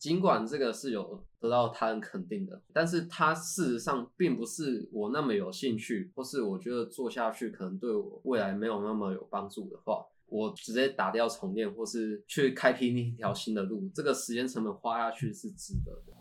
尽管这个是有得到他人肯定的，但是他事实上并不是我那么有兴趣，或是我觉得做下去可能对我未来没有那么有帮助的话，我直接打掉重练，或是去开辟另一条新的路，这个时间成本花下去是值得的。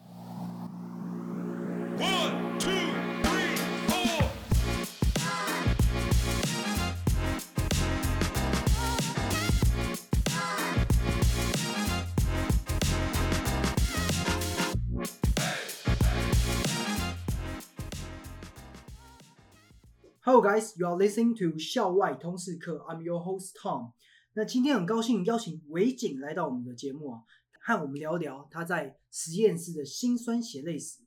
Hello guys, you are listening to 校外通识课。I'm your host Tom。那今天很高兴邀请韦景来到我们的节目啊，和我们聊聊他在实验室的辛酸血泪史，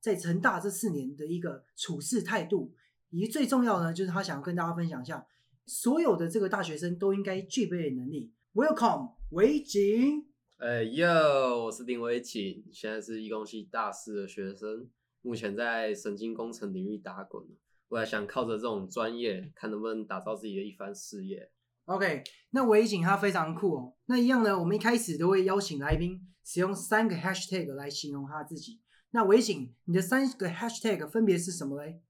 在成大这四年的一个处事态度，以及最重要的呢，就是他想要跟大家分享一下，所有的这个大学生都应该具备的能力。Welcome，韦景。哎哟，我是林韦景，现在是一工系大四的学生，目前在神经工程领域打滚。我还想靠着这种专业，看能不能打造自己的一番事业。OK，那维景他非常酷哦。那一样呢，我们一开始都会邀请来宾使用三个 Hashtag 来形容他自己。那维景，你的三个 Hashtag 分别是什么嘞？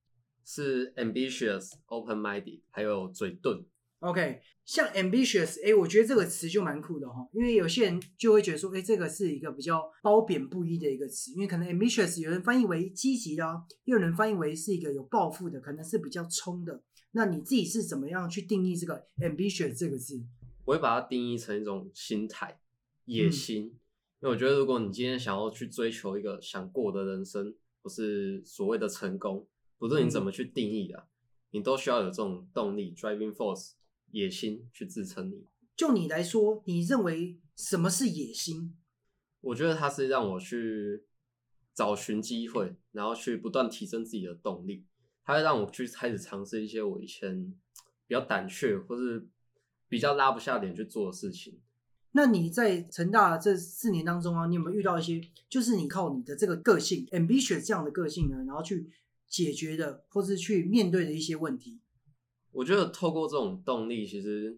是 Ambitious、Open-minded，还有嘴遁。OK，像 ambitious，哎，我觉得这个词就蛮酷的哈，因为有些人就会觉得说，哎，这个是一个比较褒贬不一的一个词，因为可能 ambitious 有人翻译为积极的，又有人翻译为是一个有抱负的，可能是比较冲的。那你自己是怎么样去定义这个 ambitious 这个字？我会把它定义成一种心态、野心，因为我觉得如果你今天想要去追求一个想过的人生，不是所谓的成功，不论你怎么去定义的，你都需要有这种动力 driving force。野心去支撑你。就你来说，你认为什么是野心？我觉得它是让我去找寻机会，然后去不断提升自己的动力。它会让我去开始尝试一些我以前比较胆怯或是比较拉不下脸去做的事情。那你在成大这四年当中啊，你有没有遇到一些，就是你靠你的这个个性，ambitious 这样的个性呢，然后去解决的，或是去面对的一些问题？我觉得透过这种动力，其实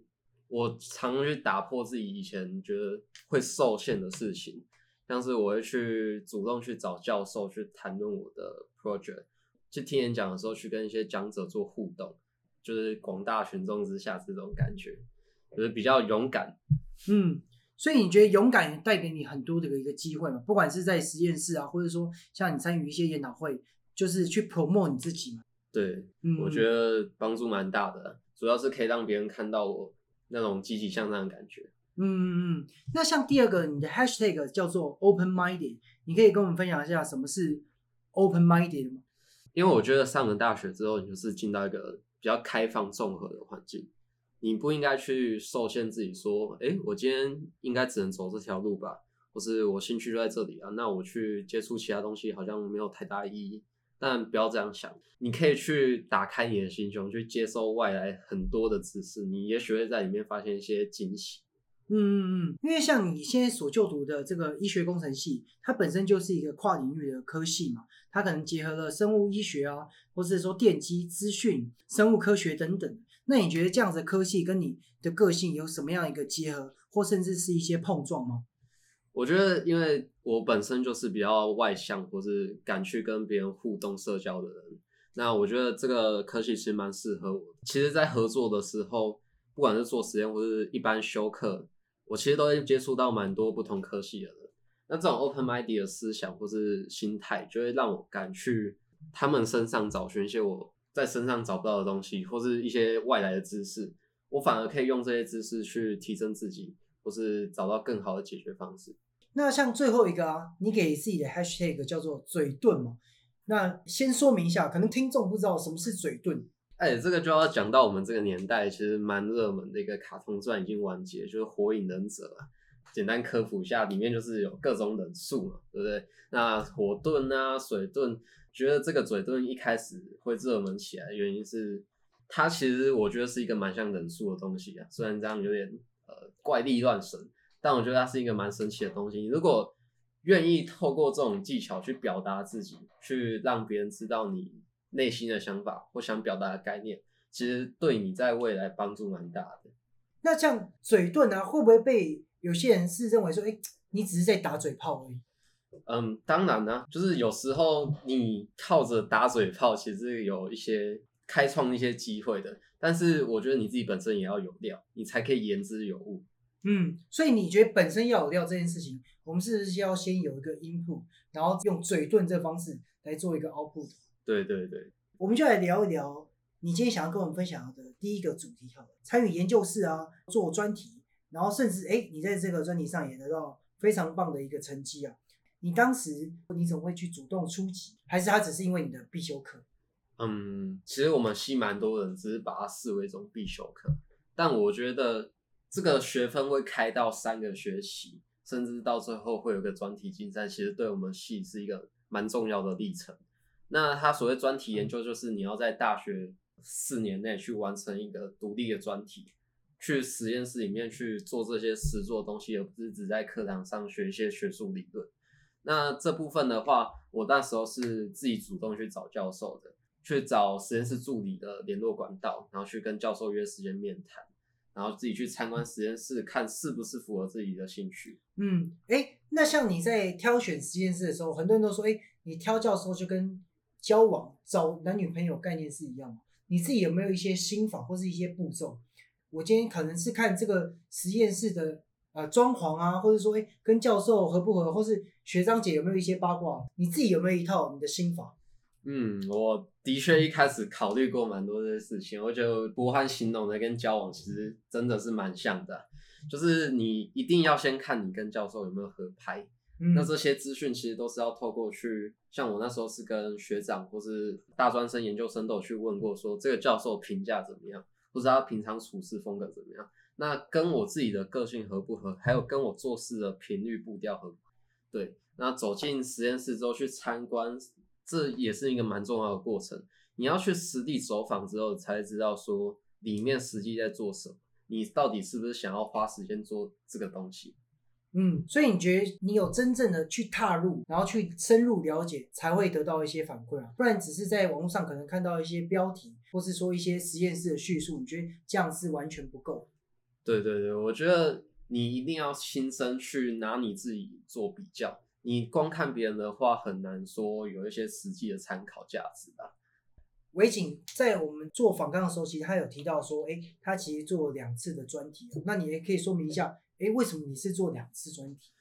我常去打破自己以前觉得会受限的事情，像是我会去主动去找教授去谈论我的 project，去听演讲的时候去跟一些讲者做互动，就是广大群众之下这种感觉，就是比较勇敢。嗯，所以你觉得勇敢带给你很多的一个机会嘛？不管是在实验室啊，或者说像你参与一些研讨会，就是去 promote 你自己嘛？对，我觉得帮助蛮大的，主要是可以让别人看到我那种积极向上的感觉。嗯嗯嗯。那像第二个，你的 hashtag 叫做 open minded，你可以跟我们分享一下什么是 open minded 吗？因为我觉得上了大学之后，你就是进到一个比较开放综合的环境，你不应该去受限自己说，哎，我今天应该只能走这条路吧，或是我兴趣就在这里啊，那我去接触其他东西好像没有太大意义。但不要这样想，你可以去打开你的心胸，去接收外来很多的知识，你也许会在里面发现一些惊喜。嗯嗯嗯，因为像你现在所就读的这个医学工程系，它本身就是一个跨领域的科系嘛，它可能结合了生物医学啊，或者说电机、资讯、生物科学等等。那你觉得这样子的科系跟你的个性有什么样一个结合，或甚至是一些碰撞吗？我觉得，因为我本身就是比较外向，或是敢去跟别人互动、社交的人，那我觉得这个科系其实蛮适合我。其实，在合作的时候，不管是做实验或是一般修课，我其实都会接触到蛮多不同科系的人。那这种 open mind 的思想或是心态，就会让我敢去他们身上找寻一些我在身上找不到的东西，或是一些外来的知识。我反而可以用这些知识去提升自己，或是找到更好的解决方式。那像最后一个啊，你给自己的 hashtag 叫做嘴遁嘛？那先说明一下，可能听众不知道什么是嘴遁。哎，这个就要讲到我们这个年代，其实蛮热门的一个卡通传已经完结，就是《火影忍者》啊。简单科普一下，里面就是有各种忍术嘛，对不对？那火遁啊，水遁，觉得这个嘴遁一开始会热门起来，原因是它其实我觉得是一个蛮像忍术的东西啊，虽然这样有点呃怪力乱神。但我觉得它是一个蛮神奇的东西。如果愿意透过这种技巧去表达自己，去让别人知道你内心的想法或想表达的概念，其实对你在未来帮助蛮大的。那像嘴遁啊，会不会被有些人是认为说，哎，你只是在打嘴炮而已？嗯，当然呢、就是有时候你靠着打嘴炮，其实有一些开创一些机会的。但是我觉得你自己本身也要有料，你才可以言之有物。嗯，所以你觉得本身要有料这件事情，我们是不是要先有一个 input，然后用嘴遁这方式来做一个 output？对对对，我们就来聊一聊你今天想要跟我们分享的第一个主题好了，参与研究室啊，做专题，然后甚至哎，你在这个专题上也得到非常棒的一个成绩啊。你当时你怎么会去主动出击？还是它只是因为你的必修课？嗯，其实我们系蛮多人只是把它视为一种必修课，但我觉得这个学分会开到三个学期，甚至到最后会有个专题竞赛，其实对我们系是一个蛮重要的历程。那它所谓专题研究，就是你要在大学四年内去完成一个独立的专题，去实验室里面去做这些实做的东西，而不是只在课堂上学一些学术理论。那这部分的话，我那时候是自己主动去找教授的。去找实验室助理的联络管道，然后去跟教授约时间面谈，然后自己去参观实验室，看是不是符合自己的兴趣。嗯，哎，那像你在挑选实验室的时候，很多人都说，哎，你挑教授就跟交往找男女朋友概念是一样的。你自己有没有一些心法或是一些步骤？我今天可能是看这个实验室的呃装潢啊，或者说，哎，跟教授合不合，或是学长姐有没有一些八卦？你自己有没有一套你的心法？嗯，我的确一开始考虑过蛮多这些事情，我觉得波汉形容的跟交往其实真的是蛮像的，就是你一定要先看你跟教授有没有合拍，嗯。那这些资讯其实都是要透过去，像我那时候是跟学长或是大专生、研究生都有去问过，说这个教授评价怎么样，或者他平常处事风格怎么样，那跟我自己的个性合不合，还有跟我做事的频率步调合不合，对，那走进实验室之后去参观。这也是一个蛮重要的过程。你要去实地走访之后，才知道说里面实际在做什么，你到底是不是想要花时间做这个东西？嗯，所以你觉得你有真正的去踏入，然后去深入了解，才会得到一些反馈啊，不然只是在网络上可能看到一些标题，或是说一些实验室的叙述，你觉得这样是完全不够。对对对，我觉得你一定要亲身去拿你自己做比较。你光看别人的话，很难说有一些实际的参考价值吧。维景在我们做访纲的时候，其实他有提到说，哎，他其实做了两次的专题，那你也可以说明一下，哎，为什么你是做两次专题？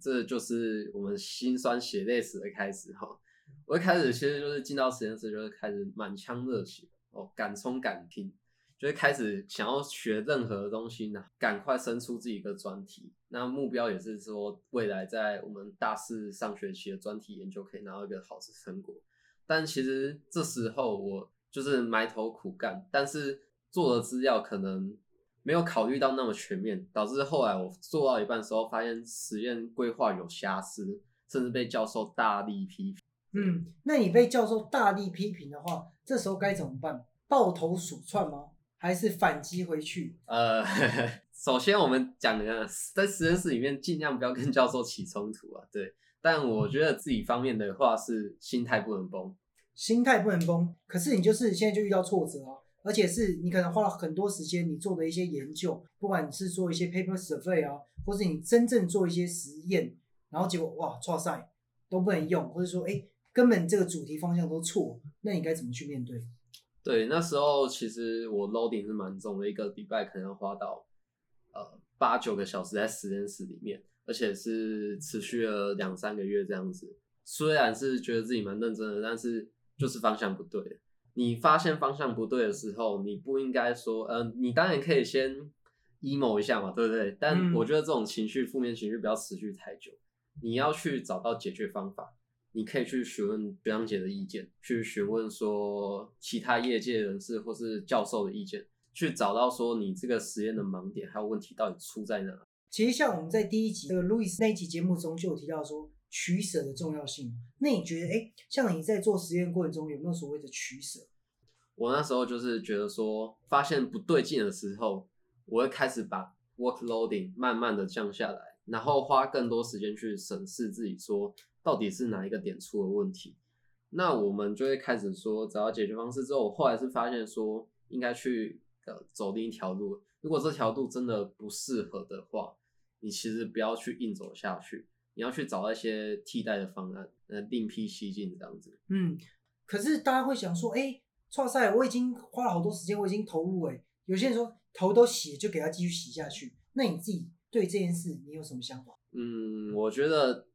这就是我们辛酸血泪史的开始哈。我一开始其实就是进到实验室，就是开始满腔热血哦，敢冲敢拼，就是开始想要学任何东西呢，赶快生出自己一个专题。那目标也是说，未来在我们大四上学期的专题研究可以拿到一个好的成果。但其实这时候我就是埋头苦干，但是做的资料可能没有考虑到那么全面，导致后来我做到一半的时候，发现实验规划有瑕疵，甚至被教授大力批评。嗯，那你被教授大力批评的话，这时候该怎么办？抱头鼠窜吗？还是反击回去？呃，首先我们讲的在实验室里面尽量不要跟教授起冲突啊，对。但我觉得自己方面的话是心态不能崩，心态不能崩。可是你就是现在就遇到挫折啊，而且是你可能花了很多时间，你做的一些研究，不管你是做一些 paper survey 啊，或是你真正做一些实验，然后结果哇，错赛都不能用，或者说哎，根本这个主题方向都错，那你该怎么去面对？对，那时候其实我 loading 是蛮重的，一个礼拜可能要花到呃八九个小时在实验室里面，而且是持续了两三个月这样子。虽然是觉得自己蛮认真的，但是就是方向不对。你发现方向不对的时候，你不应该说，嗯、呃，你当然可以先 emo 一下嘛，对不对？但嗯我觉得这种情绪、负面情绪不要持续太久，你要去找到解决方法。你可以去询问学长姐的意见，去询问说其他业界人士或是教授的意见，去找到说你这个实验的盲点还有问题到底出在哪。其实像我们在第一集这个路易斯那一集节目中就有提到说取舍的重要性。那你觉得，哎，像你在做实验过程中有没有所谓的取舍？我那时候就是觉得说，发现不对劲的时候，我会开始把 workloading 慢慢的降下来，然后花更多时间去审视自己说到底是哪一个点出了问题。那我们就会开始说找到解决方式之后，我后来是发现说应该去呃走另一条路。如果这条路真的不适合的话，你其实不要去硬走下去，你要去找一些替代的方案，呃，另辟蹊径这样子。嗯，可是大家会想说，哎，创赛我已经花了好多时间，我已经投入，哎，有些人说头都洗，就给他继续洗下去。那你自己对这件事你有什么想法？嗯，我觉得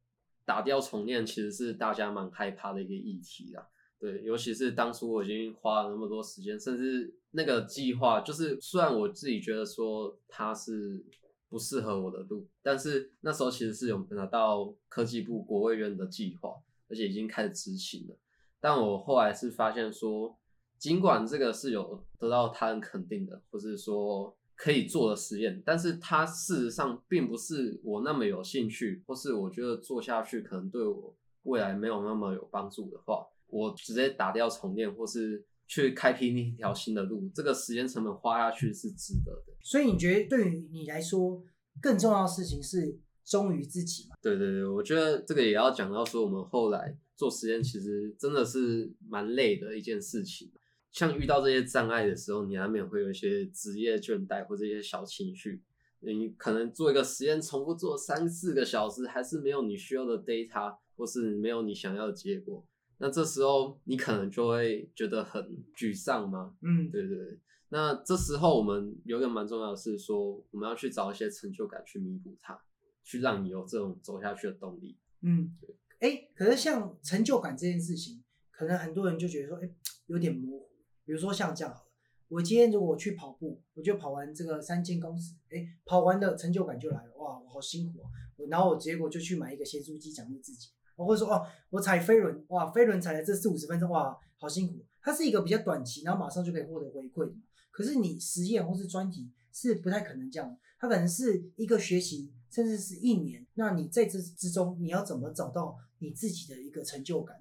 打掉重练其实是大家蛮害怕的一个议题啦。对，尤其是当初我已经花了那么多时间，甚至那个计划，就是虽然我自己觉得说它是。不适合我的路，但是那时候其实是有拿到科技部国卫院的计划，而且已经开始执行了。但我后来是发现说，尽管这个是有得到他人肯定的，或是说可以做的实验，但是它事实上并不是我那么有兴趣，或是我觉得做下去可能对我未来没有那么有帮助的话，我直接打掉重练，或是去开辟另一条新的路，这个时间成本花下去是值得的。所以你觉得对于你来说，更重要的事情是忠于自己嘛？对对对，我觉得这个也要讲到说，我们后来做实验其实真的是蛮累的一件事情。像遇到这些障碍的时候，你难免会有一些职业倦怠或者一些小情绪。你可能做一个实验，重复做三四个小时，还是没有你需要的 data，或是没有你想要的结果。那这时候你可能就会觉得很沮丧吗？嗯，对对对。那这时候我们有一个蛮重要的是说，我们要去找一些成就感去弥补它，去让你有这种走下去的动力。嗯，对。哎，可是像成就感这件事情，可能很多人就觉得说，哎，有点模糊。比如说像这样好了，我今天如果去跑步，我就跑完这个三千公尺，哎，跑完的成就感就来了，哇，我好辛苦啊！然后我结果就去买一个咸酥鸡奖励自己，或者说哦，我踩飞轮，哇，飞轮踩了这四五十分钟，哇，好辛苦。它是一个比较短期，然后马上就可以获得回馈的。可是你实验或是专题是不太可能这样，它可能是一个学习，甚至是一年。那你在这之中，你要怎么找到你自己的一个成就感？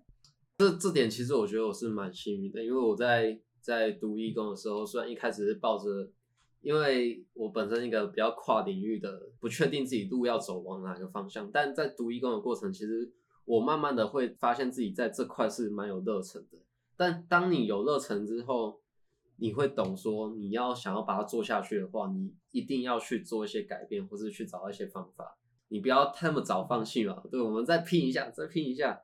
这这点其实我觉得我是蛮幸运的，因为我在在读义工的时候，虽然一开始是抱着，因为我本身一个比较跨领域的，不确定自己路要走往哪个方向，但在读义工的过程，其实我慢慢的会发现自己在这块是蛮有热忱的。但当你有热忱之后，你会懂说，你要想要把它做下去的话，你一定要去做一些改变，或是去找一些方法。你不要那么早放弃嘛。对，我们再拼一下，再拼一下。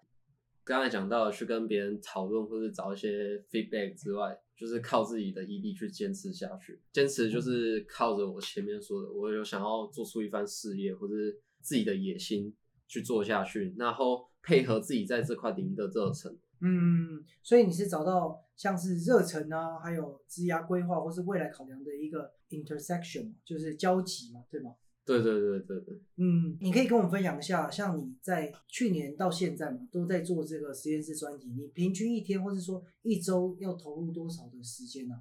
刚才讲到去跟别人讨论，或是找一些 feedback 之外，就是靠自己的毅力去坚持下去。坚持就是靠着我前面说的，我有想要做出一番事业，或者自己的野心去做下去，然后配合自己在这块领域的热忱。嗯，所以你是找到像是热忱啊，还有职涯规划或是未来考量的一个 intersection，就是交集嘛，对吗？对对对对对。嗯，你可以跟我们分享一下，像你在去年到现在嘛，都在做这个实验室专题，你平均一天或是说一周要投入多少的时间呢？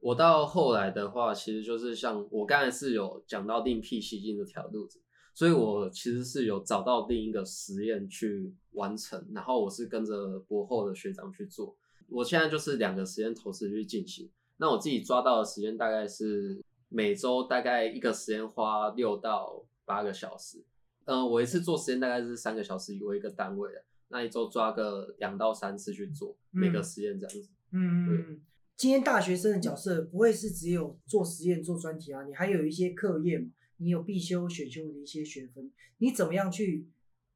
我到后来的话，其实就是像我刚才是有讲到另辟蹊径的条路子。所以，我其实是有找到另一个实验去完成，然后我是跟着博后的学长去做。我现在就是两个实验同时去进行。那我自己抓到的时间大概是每周大概一个实验花六到八个小时。嗯，我一次做实验大概是三个小时为一个单位的，那一周抓个两到三次去做每个实验这样子。嗯嗯。今天大学生的角色不会是只有做实验做专题啊，你还有一些课业嘛。你有必修、选修的一些学分，你怎么样去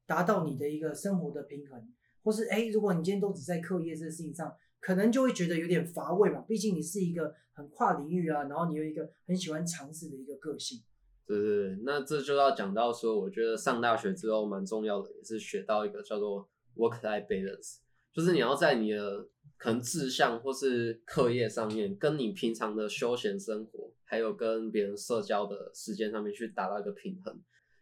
达到你的一个生活的平衡？或是哎，如果你今天都只在课业这个事情上，可能就会觉得有点乏味嘛。毕竟你是一个很跨领域啊，然后你有一个很喜欢尝试的一个个性。对对对，那这就要讲到说，我觉得上大学之后蛮重要的，也是学到一个叫做 work-life balance，就是你要在你的可能志向或是课业上面，跟你平常的休闲生活。还有跟别人社交的时间上面去达到一个平衡，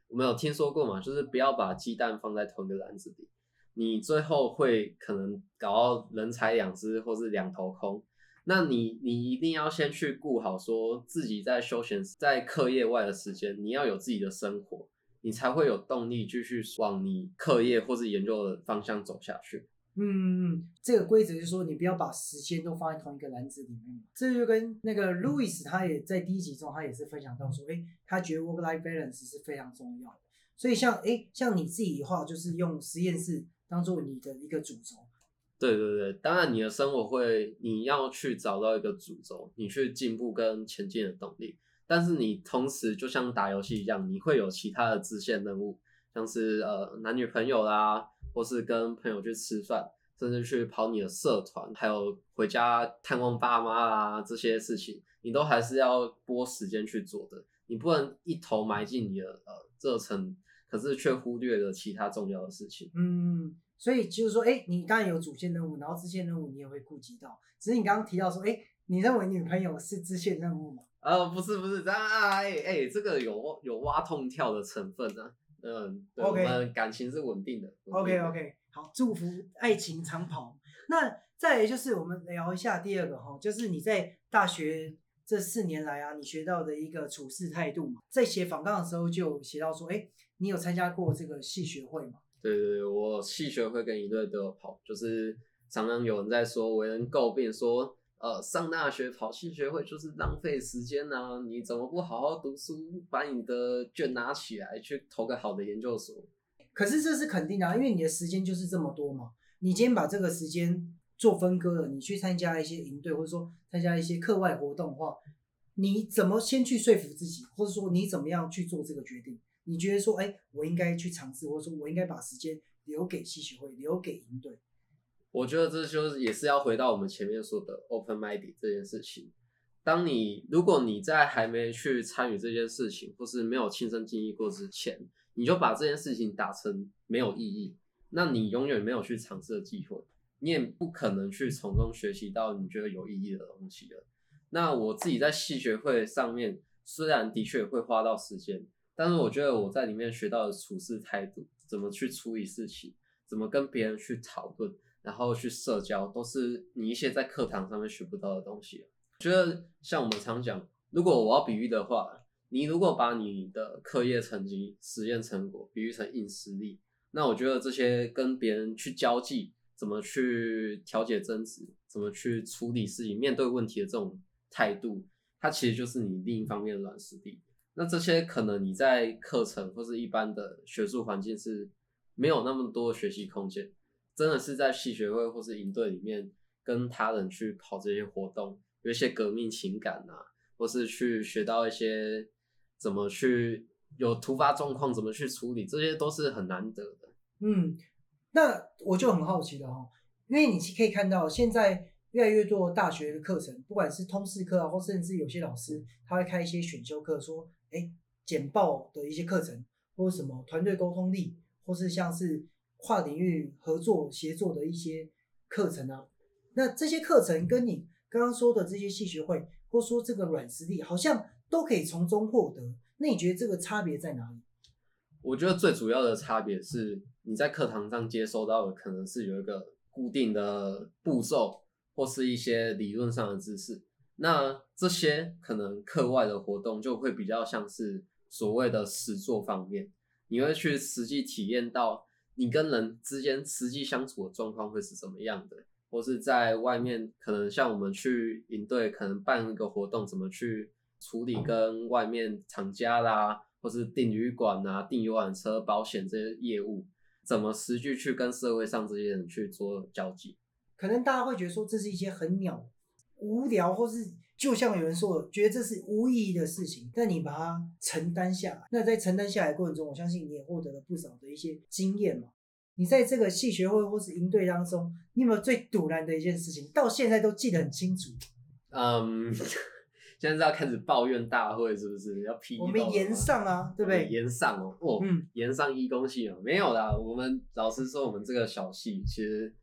我们有听说过嘛？就是不要把鸡蛋放在同一个篮子里，你最后会可能搞到人财两失或是两头空。那你你一定要先去顾好，说自己在休闲在课业外的时间，你要有自己的生活，你才会有动力继续往你课业或是研究的方向走下去。嗯嗯，这个规则就是说，你不要把时间都放在同一个篮子里面。这就跟那个 Louis 他也在第一集中，他也是分享到说，哎，他觉得 work-life balance 是非常重要的。所以像哎，像你自己的话，就是用实验室当做你的一个主轴。对对对，当然你的生活会，你要去找到一个主轴，你去进步跟前进的动力。但是你同时就像打游戏一样，你会有其他的支线任务。像是呃男女朋友啦，或是跟朋友去吃饭，甚至去跑你的社团，还有回家探望爸妈啦这些事情，你都还是要拨时间去做的。你不能一头埋进你的呃热忱，可是却忽略了其他重要的事情。嗯，所以就是说，哎，你当然有主线任务，然后支线任务你也会顾及到。只是你刚刚提到说，哎，你认为女朋友是支线任务吗？呃，不是不是，啊，哎哎，这个有有挖痛跳的成分呢。嗯，OK，我们感情是稳定的。OK OK，好，祝福爱情长跑。那再来就是我们聊一下第二个哈，就是你在大学这四年来啊，你学到的一个处事态度嘛。在写访纲的时候就写到说，哎，你有参加过这个系学会吗？对对对，我系学会跟一队都有跑，就是常常有人在说为人诟病说。呃，上大学跑系学会就是浪费时间呐！你怎么不好好读书，把你的卷拿起来去投个好的研究所？可是这是肯定的，因为你的时间就是这么多嘛。你今天把这个时间做分割了，你去参加一些营队，或者说参加一些课外活动的话，你怎么先去说服自己，或者说你怎么样去做这个决定？你觉得说，哎，我应该去尝试，或者说我应该把时间留给系学会，留给营队？我觉得这就是也是要回到我们前面说的 open mind 这件事情。当你如果你在还没去参与这件事情，或是没有亲身经历过之前，你就把这件事情打成没有意义，那你永远没有去尝试的机会，你也不可能去从中学习到你觉得有意义的东西了。那我自己在戏学会上面，虽然的确会花到时间，但是我觉得我在里面学到的处事态度，怎么去处理事情，怎么跟别人去讨论。然后去社交，都是你一些在课堂上面学不到的东西。觉得像我们常讲，如果我要比喻的话，你如果把你的课业成绩、实验成果比喻成硬实力，那我觉得这些跟别人去交际，怎么去调解争执，怎么去处理事情、面对问题的这种态度，它其实就是你另一方面的软实力。那这些可能你在课程或是一般的学术环境是没有那么多学习空间。真的是在系学会或是营队里面跟他人去跑这些活动，有一些革命情感啊，或是去学到一些怎么去有突发状况怎么去处理，这些都是很难得的。嗯，那我就很好奇了哈，因为你可以看到现在越来越多大学的课程，不管是通识课啊，或甚至有些老师他会开一些选修课，说哎简报的一些课程，或者什么团队沟通力，或是像是。跨领域合作协作的一些课程啊，那这些课程跟你刚刚说的这些系学会，或说这个软实力，好像都可以从中获得。那你觉得这个差别在哪里？我觉得最主要的差别是，你在课堂上接收到的可能是有一个固定的步骤，或是一些理论上的知识。那这些可能课外的活动就会比较像是所谓的实作方面，你会去实际体验到。你跟人之间实际相处的状况会是怎么样的？或是在外面，可能像我们去营队，可能办一个活动，怎么去处理跟外面厂家啦，或是订旅馆啊、订游览车、保险这些业务，怎么实际去跟社会上这些人去做交际？可能大家会觉得说，这是一些很鸟、无聊，或是就像有人说，觉得这是无意义的事情。但你把它承担下来，那在承担下来过程中，我相信你也获得了不少的一些经验嘛。你在这个戏学会或是营队当中，你有没有最堵然的一件事情，到现在都记得很清楚？嗯，现在是要开始抱怨大会是不是？要批我们延上啊，对不对？延上哦，哦，嗯，延上一公系哦，没有啦。我们老实说，我们这个小系其实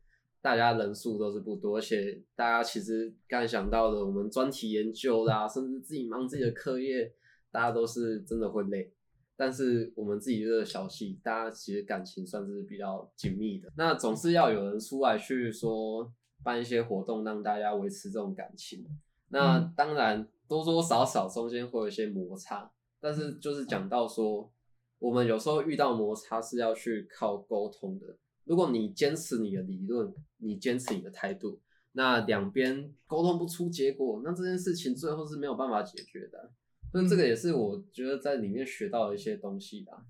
大家人数都是不多，而且大家其实刚才想到的，我们专题研究啦，甚至自己忙自己的课业，大家都是真的会累。但是我们自己这个小系，大家其实感情算是比较紧密的。那总是要有人出来去说办一些活动，让大家维持这种感情。那当然多多少少中间会有一些摩擦，但是就是讲到说，我们有时候遇到摩擦是要去靠沟通的。如果你坚持你的理论，你坚持你的态度，那两边沟通不出结果，那这件事情最后是没有办法解决的。所以这个也是我觉得在里面学到的一些东西吧。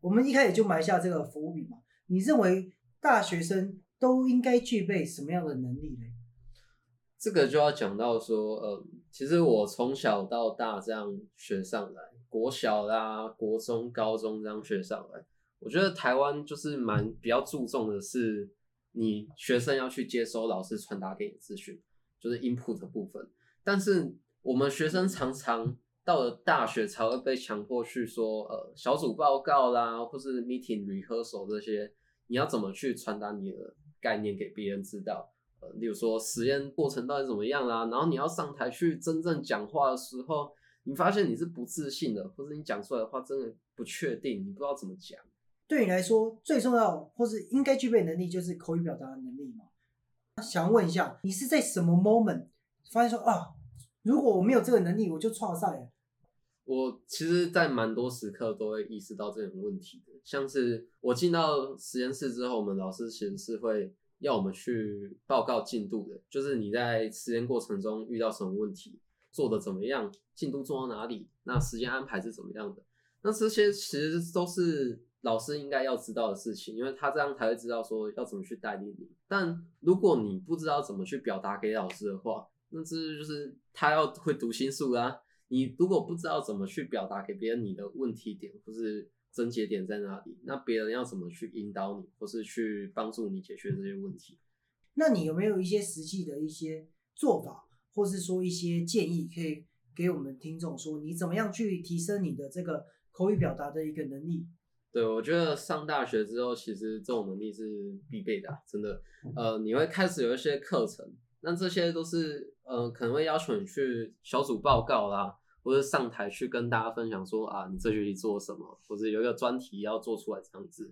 我们一开始就埋下这个伏笔嘛。你认为大学生都应该具备什么样的能力呢？这个就要讲到说，呃，其实我从小到大这样学上来，国小啦、国中、高中这样学上来，我觉得台湾就是蛮比较注重的是，你学生要去接收老师传达给你资讯，就是 input 的部分。但是我们学生常常到了大学才会被强迫去说，呃，小组报告啦，或是 meeting rehearsal 这些，你要怎么去传达你的概念给别人知道？呃，例如说实验过程到底怎么样啦，然后你要上台去真正讲话的时候，你发现你是不自信的，或者你讲出来的话真的不确定，你不知道怎么讲。对你来说最重要或是应该具备能力就是口语表达的能力嘛？想问一下，你是在什么 moment 发现说啊，如果我没有这个能力，我就创赛了？我其实，在蛮多时刻都会意识到这种问题的，像是我进到实验室之后，我们老师其实是会要我们去报告进度的，就是你在实验过程中遇到什么问题，做的怎么样，进度做到哪里，那时间安排是怎么样的，那这些其实都是。老师应该要知道的事情，因为他这样才会知道说要怎么去带领你。但如果你不知道怎么去表达给老师的话，那这就是他要会读心术啦。你如果不知道怎么去表达给别人你的问题点或是症结点在哪里，那别人要怎么去引导你或是去帮助你解决这些问题？那你有没有一些实际的一些做法，或是说一些建议，可以给我们听众说，你怎么样去提升你的这个口语表达的一个能力？对，我觉得上大学之后，其实这种能力是必备的，真的。呃，你会开始有一些课程，那这些都是呃，可能会要求你去小组报告啦，或者上台去跟大家分享说啊，你这学期做什么，或者有一个专题要做出来这样子。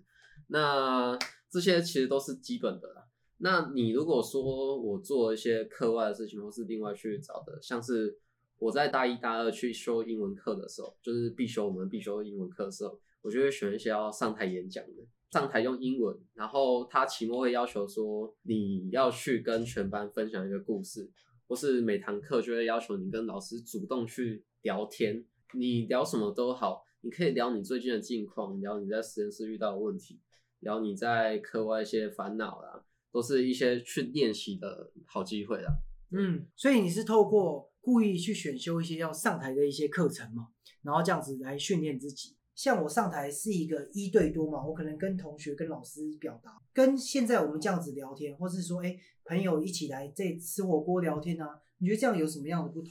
那这些其实都是基本的啦。那你如果说我做一些课外的事情，或是另外去找的，像是我在大一、大二去修英文课的时候，就是必修我们必修英文课的时候。我就会选一些要上台演讲的，上台用英文，然后他期末会要求说你要去跟全班分享一个故事，或是每堂课就会要求你跟老师主动去聊天，你聊什么都好，你可以聊你最近的近况，聊你在实验室遇到的问题，聊你在课外一些烦恼啦，都是一些去练习的好机会啦。嗯，所以你是透过故意去选修一些要上台的一些课程嘛，然后这样子来训练自己。像我上台是一个一对多嘛，我可能跟同学、跟老师表达，跟现在我们这样子聊天，或是说，哎，朋友一起来这吃火锅聊天啊，你觉得这样有什么样的不同？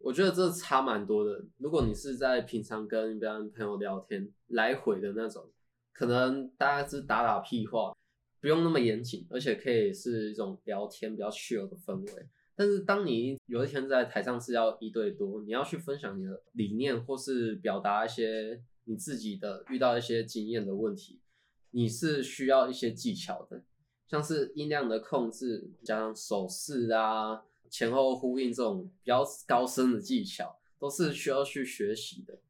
我觉得这差蛮多的。如果你是在平常跟别人朋友聊天，来回的那种，可能大家是打打屁话，不用那么严谨，而且可以是一种聊天比较 chill 的氛围。但是当你有一天在台上是要一对多，你要去分享你的理念，或是表达一些。你自己的遇到一些经验的问题，你是需要一些技巧的，像是音量的控制，加上手势啊、前后呼应这种比较高深的技巧，都是需要去学习的。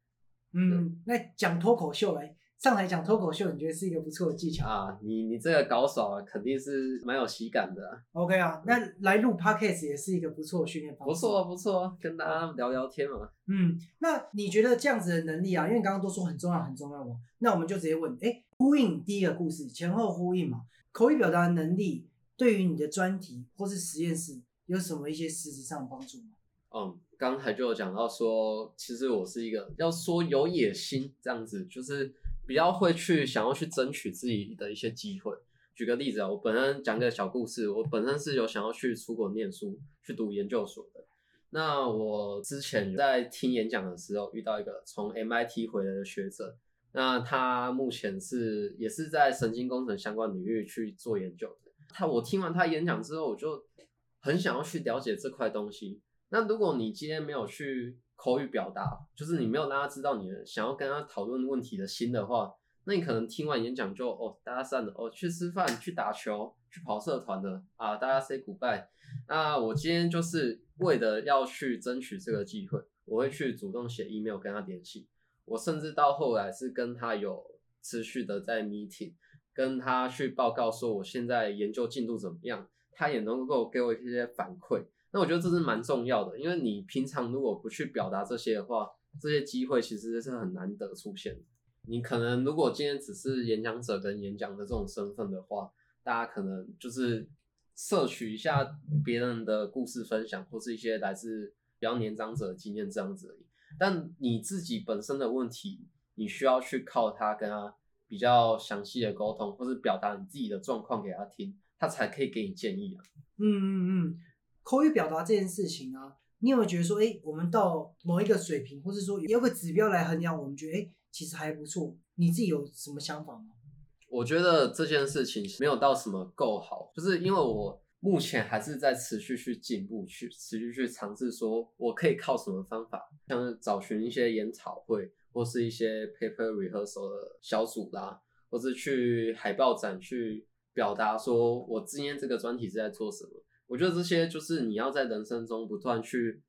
嗯，那讲脱口秀来。上台讲脱口秀，你觉得是一个不错的技巧啊？你你这个高手啊，肯定是蛮有喜感的。OK 啊，那来录 Podcast 也是一个不错的训练方式。不错不错，跟大家聊聊天嘛。嗯，那你觉得这样子的能力啊？因为刚刚都说很重要很重要嘛，那我们就直接问：哎，呼应第一个故事，前后呼应嘛？口语表达能力对于你的专题或是实验室有什么一些实质上的帮助吗？嗯，刚才就有讲到说，其实我是一个要说有野心这样子，就是。比较会去想要去争取自己的一些机会。举个例子啊，我本身讲个小故事，我本身是有想要去出国念书，去读研究所的。那我之前在听演讲的时候，遇到一个从 MIT 回来的学者，那他目前是也是在神经工程相关领域去做研究的。他我听完他演讲之后，我就很想要去了解这块东西。那如果你今天没有去，口语表达就是你没有让他知道你想要跟他讨论问题的心的话，那你可能听完演讲就哦，大家散了哦，去吃饭、去打球、去跑社团的啊，大家 say goodbye。那我今天就是为了要去争取这个机会，我会去主动写 email 跟他联系。我甚至到后来是跟他有持续的在 meeting，跟他去报告说我现在研究进度怎么样，他也能够给我一些反馈。那我觉得这是蛮重要的，因为你平常如果不去表达这些的话，这些机会其实是很难得出现。你可能如果今天只是演讲者跟演讲的这种身份的话，大家可能就是摄取一下别人的故事分享，或是一些来自比较年长者的经验这样子而已。但你自己本身的问题，你需要去靠他跟他比较详细的沟通，或是表达你自己的状况给他听，他才可以给你建议啊。嗯嗯嗯，口语表达这件事情啊，你有没有觉得说，哎，我们到某一个水平，或是说有个指标来衡量，我们觉得哎，其实还不错。你自己有什么想法吗？我觉得这件事情没有到什么够好，就是因为我目前还是在持续去进步，去持续去尝试，说我可以靠什么方法，像是找寻一些研讨会，或是一些 paper rehearsal 的小组啦，或是去海报展去表达说我今天这个专题是在做什么。我觉得这些就是你要在人生中不断去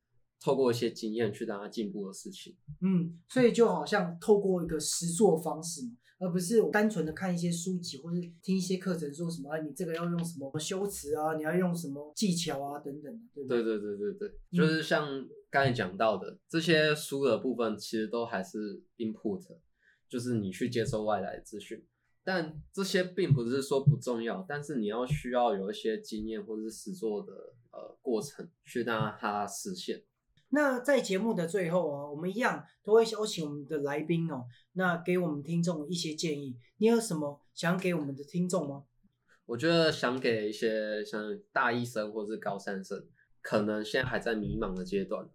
透过一些经验去让它进步的事情。嗯，所以就好像透过一个实做方式嘛。而不是单纯的看一些书籍，或是听一些课程，说什么啊，你这个要用什么修辞啊，你要用什么技巧啊，等等的，对对对对对对，就是像刚才讲到的这些书的部分，其实都还是 input，就是你去接收外来的资讯，但这些并不是说不重要，但是你要需要有一些经验或者是实作的呃过程去让它实现。那在节目的最后啊，我们一样都会邀请我们的来宾哦，那给我们听众一些建议。你有什么想给我们的听众吗？我觉得想给一些像大一生或是高三生，可能现在还在迷茫的阶段。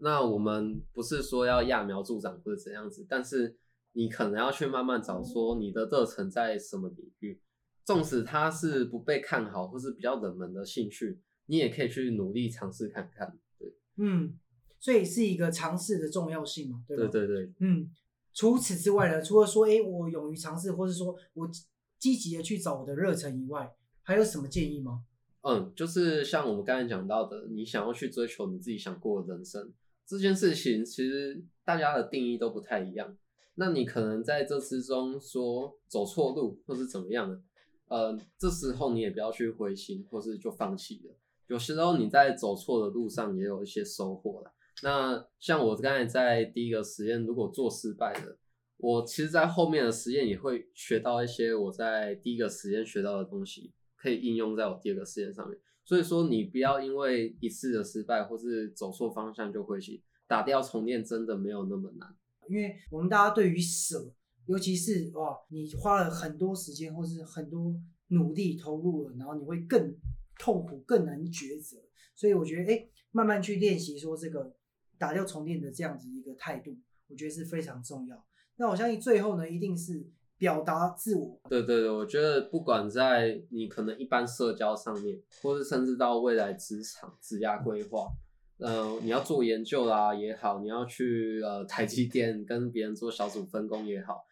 那我们不是说要揠苗助长或者怎样子，但是你可能要去慢慢找说你的热忱在什么领域，纵使它是不被看好或是比较冷门的兴趣，你也可以去努力尝试看看。对，嗯。所以是一个尝试的重要性嘛，对吧？对对对，嗯。除此之外呢，除了说，哎，我勇于尝试，或是说我积极的去找我的热忱以外，还有什么建议吗？嗯，就是像我们刚才讲到的，你想要去追求你自己想过的人生这件事情，其实大家的定义都不太一样。那你可能在这之中说走错路，或是怎么样的，呃，这时候你也不要去灰心，或是就放弃了。有时候你在走错的路上也有一些收获了。那像我刚才在第一个实验，如果做失败了，我其实，在后面的实验也会学到一些我在第一个实验学到的东西，可以应用在我第二个实验上面。所以说，你不要因为一次的失败或是走错方向就灰心，打掉重练真的没有那么难。因为我们大家对于舍，尤其是哇，你花了很多时间或是很多努力投入了，然后你会更痛苦、更难抉择。所以我觉得，哎，慢慢去练习说这个。打掉重练的这样子一个态度，我觉得是非常重要。那我相信最后呢，一定是表达自我。对对对，我觉得不管在你可能一般社交上面，或是甚至到未来职场职业规划，嗯，你要做研究啦也好，你要去呃台积电跟别人做小组分工也好，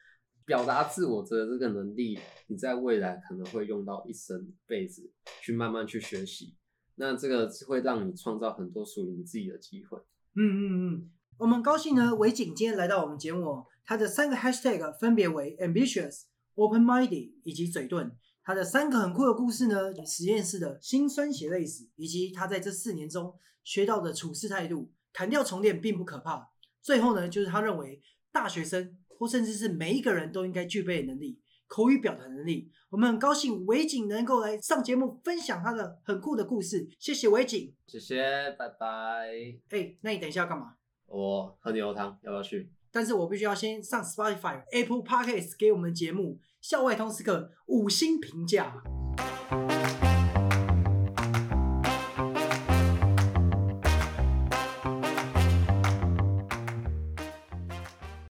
表达自我的这个能力，你在未来可能会用到一生辈子去慢慢去学习。那这个会让你创造很多属于你自己的机会。嗯嗯嗯，我们高兴呢，韦景今天来到我们节目，他的三个 hashtag 分别为 ambitious、open-minded 以及嘴遁。他的三个很酷的故事呢，实验室的辛酸血泪史，以及他在这四年中学到的处事态度。砍掉重练并不可怕。最后呢，就是他认为大学生或甚至是每一个人都应该具备的能力——口语表达能力。我们很高兴韦景能够来上节目分享他的很酷的故事。谢谢韦景，谢谢，拜拜。哎，那你等一下要干嘛？我喝牛肉汤，要不要去？但是我必须要先上 Spotify、Apple Podcasts 给我们节目《校外通识课》五星评价。